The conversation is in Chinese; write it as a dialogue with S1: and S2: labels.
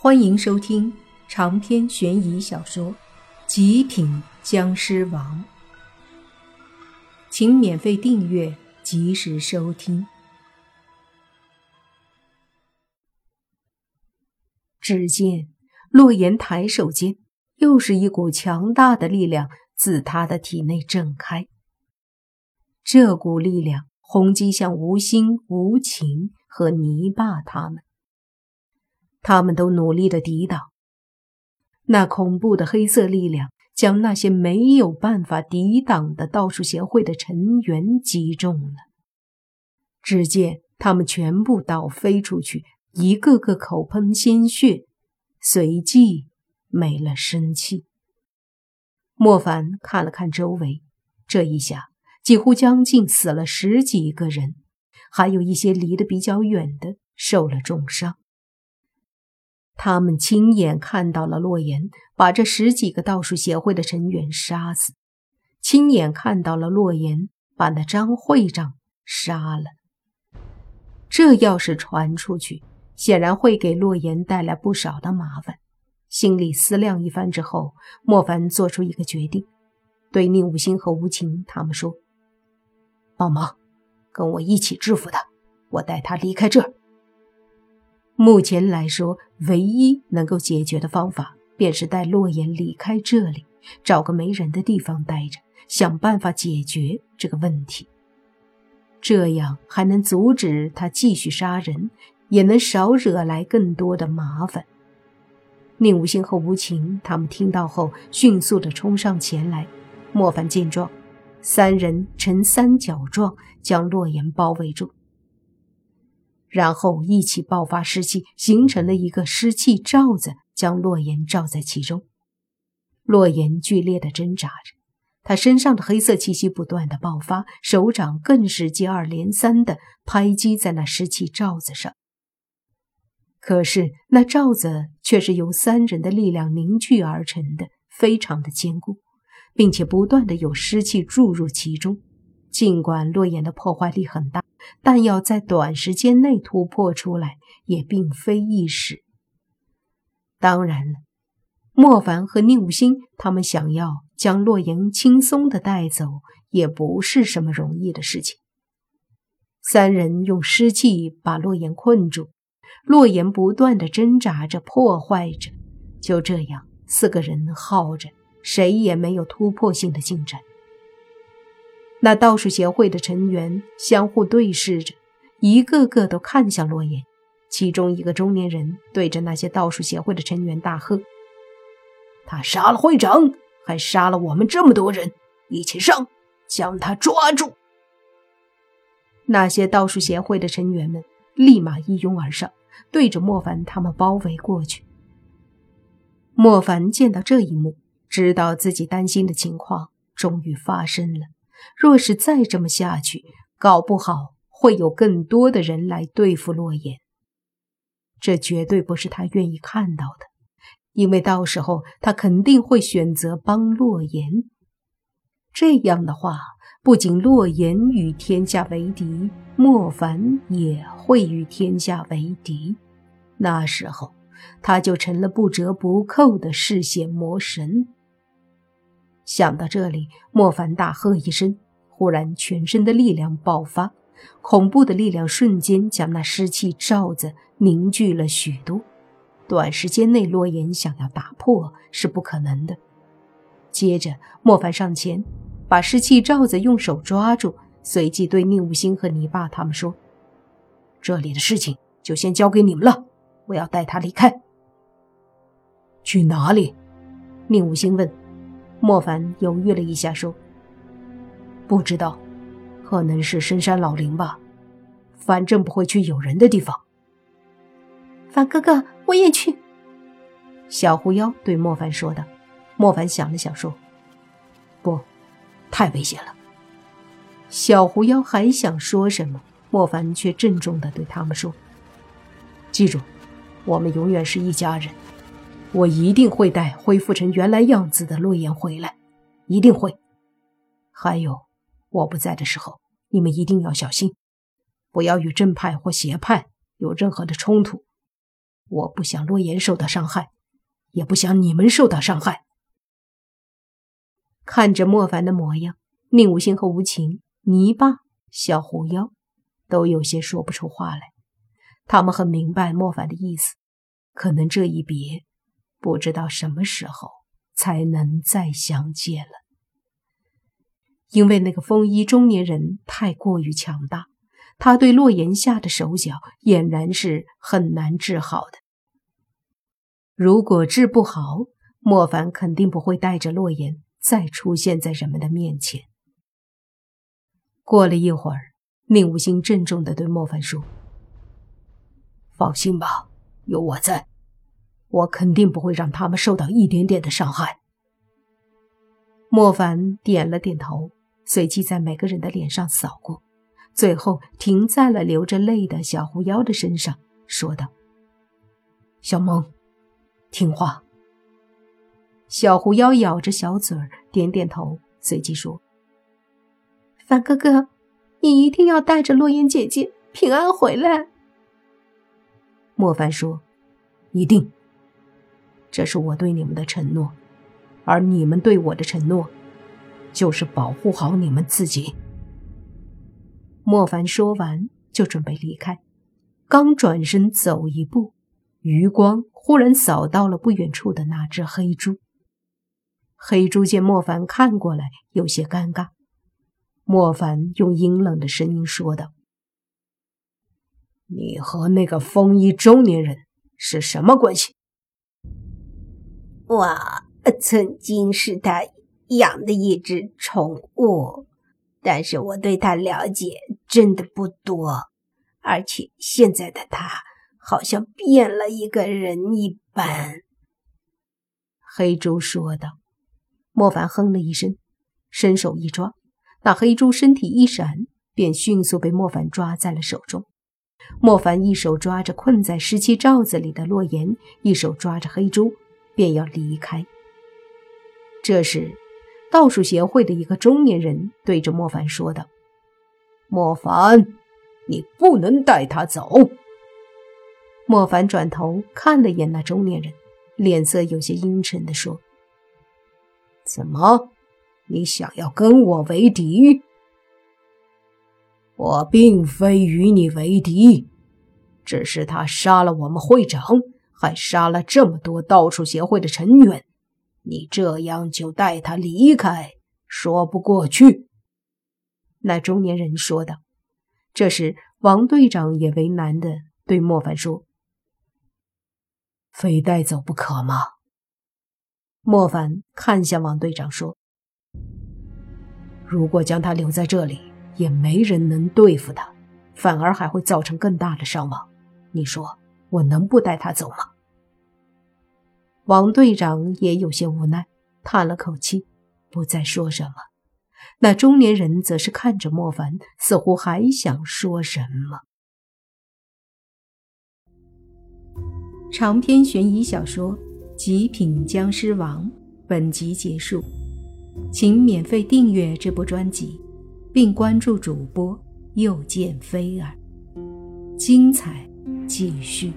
S1: 欢迎收听长篇悬疑小说《极品僵尸王》，请免费订阅，及时收听。只见洛言抬手间，又是一股强大的力量自他的体内震开。这股力量轰击向吴心、吴情和泥巴他们。他们都努力的抵挡，那恐怖的黑色力量将那些没有办法抵挡的道术协会的成员击中了。只见他们全部倒飞出去，一个个口喷鲜血，随即没了生气。莫凡看了看周围，这一下几乎将近死了十几个人，还有一些离得比较远的受了重伤。他们亲眼看到了洛言把这十几个道术协会的成员杀死，亲眼看到了洛言把那张会长杀了。这要是传出去，显然会给洛言带来不少的麻烦。心里思量一番之后，莫凡做出一个决定，对宁武星和吴情他们说：“帮忙，跟我一起制服他，我带他离开这儿。”目前来说，唯一能够解决的方法，便是带洛言离开这里，找个没人的地方待着，想办法解决这个问题。这样还能阻止他继续杀人，也能少惹来更多的麻烦。宁无心和无情他们听到后，迅速的冲上前来。莫凡见状，三人呈三角状将洛言包围住。然后一起爆发湿气，形成了一个湿气罩子，将洛言罩在其中。洛言剧烈的挣扎着，他身上的黑色气息不断的爆发，手掌更是接二连三的拍击在那湿气罩子上。可是那罩子却是由三人的力量凝聚而成的，非常的坚固，并且不断的有湿气注入其中。尽管洛言的破坏力很大，但要在短时间内突破出来也并非易事。当然了，莫凡和宁武星他们想要将洛言轻松的带走，也不是什么容易的事情。三人用湿气把洛言困住，洛言不断的挣扎着、破坏着，就这样，四个人耗着，谁也没有突破性的进展。那道术协会的成员相互对视着，一个个都看向洛言。其中一个中年人对着那些道术协会的成员大喝：“他杀了会长，还杀了我们这么多人！一起上，将他抓住！”那些道术协会的成员们立马一拥而上，对着莫凡他们包围过去。莫凡见到这一幕，知道自己担心的情况终于发生了。若是再这么下去，搞不好会有更多的人来对付洛言。这绝对不是他愿意看到的，因为到时候他肯定会选择帮洛言。这样的话，不仅洛言与天下为敌，莫凡也会与天下为敌。那时候，他就成了不折不扣的嗜血魔神。想到这里，莫凡大喝一声，忽然全身的力量爆发，恐怖的力量瞬间将那湿气罩子凝聚了许多。短时间内，洛言想要打破是不可能的。接着，莫凡上前，把湿气罩子用手抓住，随即对宁武星和泥巴他们说：“这里的事情就先交给你们了，我要带他离开。”
S2: 去哪里？
S1: 宁武星问。莫凡犹豫了一下，说：“
S2: 不知道，可能是深山老林吧。反正不会去有人的地方。”
S3: 凡哥哥，我也去。”
S1: 小狐妖对莫凡说道。莫凡想了想，说：“
S2: 不，太危险了。”
S1: 小狐妖还想说什么，莫凡却郑重的对他们说：“
S2: 记住，我们永远是一家人。”我一定会带恢复成原来样子的洛言回来，一定会。还有，我不在的时候，你们一定要小心，不要与正派或邪派有任何的冲突。我不想洛言受到伤害，也不想你们受到伤害。
S1: 看着莫凡的模样，宁无心和无情、泥巴、小狐妖都有些说不出话来。他们很明白莫凡的意思，可能这一别，不知道什么时候才能再相见了。因为那个风衣中年人太过于强大，他对洛言下的手脚俨然是很难治好的。如果治不好，莫凡肯定不会带着洛言。再出现在人们的面前。过了一会儿，宁无心郑重地对莫凡说：“
S2: 放心吧，有我在，我肯定不会让他们受到一点点的伤害。”
S1: 莫凡点了点头，随即在每个人的脸上扫过，最后停在了流着泪的小狐妖的身上，说道：“
S2: 小萌，听话。”
S1: 小狐妖咬着小嘴儿，点点头，随即说：“
S3: 凡哥哥，你一定要带着洛言姐姐平安回来。”
S2: 莫凡说：“一定。这是我对你们的承诺，而你们对我的承诺，就是保护好你们自己。”
S1: 莫凡说完，就准备离开，刚转身走一步，余光忽然扫到了不远处的那只黑猪。黑猪见莫凡看过来，有些尴尬。莫凡用阴冷的声音说道：“
S2: 你和那个风衣中年人是什么关系？”“
S4: 我曾经是他养的一只宠物，但是我对他了解真的不多，而且现在的他好像变了一个人一般。”
S1: 黑猪说道。莫凡哼了一声，伸手一抓，那黑猪身体一闪，便迅速被莫凡抓在了手中。莫凡一手抓着困在湿气罩子里的洛言，一手抓着黑猪，便要离开。这时，道术协会的一个中年人对着莫凡说道：“
S2: 莫凡，你不能带他走。”
S1: 莫凡转头看了眼那中年人，脸色有些阴沉的说。
S2: 怎么，你想要跟我为敌？我并非与你为敌，只是他杀了我们会长，还杀了这么多道术协会的成员，你这样就带他离开，说不过去。”
S1: 那中年人说道。这时，王队长也为难的对莫凡说：“
S2: 非带走不可吗？”
S1: 莫凡看向王队长说：“
S2: 如果将他留在这里，也没人能对付他，反而还会造成更大的伤亡。你说我能不带他走吗？”
S1: 王队长也有些无奈，叹了口气，不再说什么。那中年人则是看着莫凡，似乎还想说什么。长篇悬疑小说。《极品僵尸王》本集结束，请免费订阅这部专辑，并关注主播又见菲儿，精彩继续。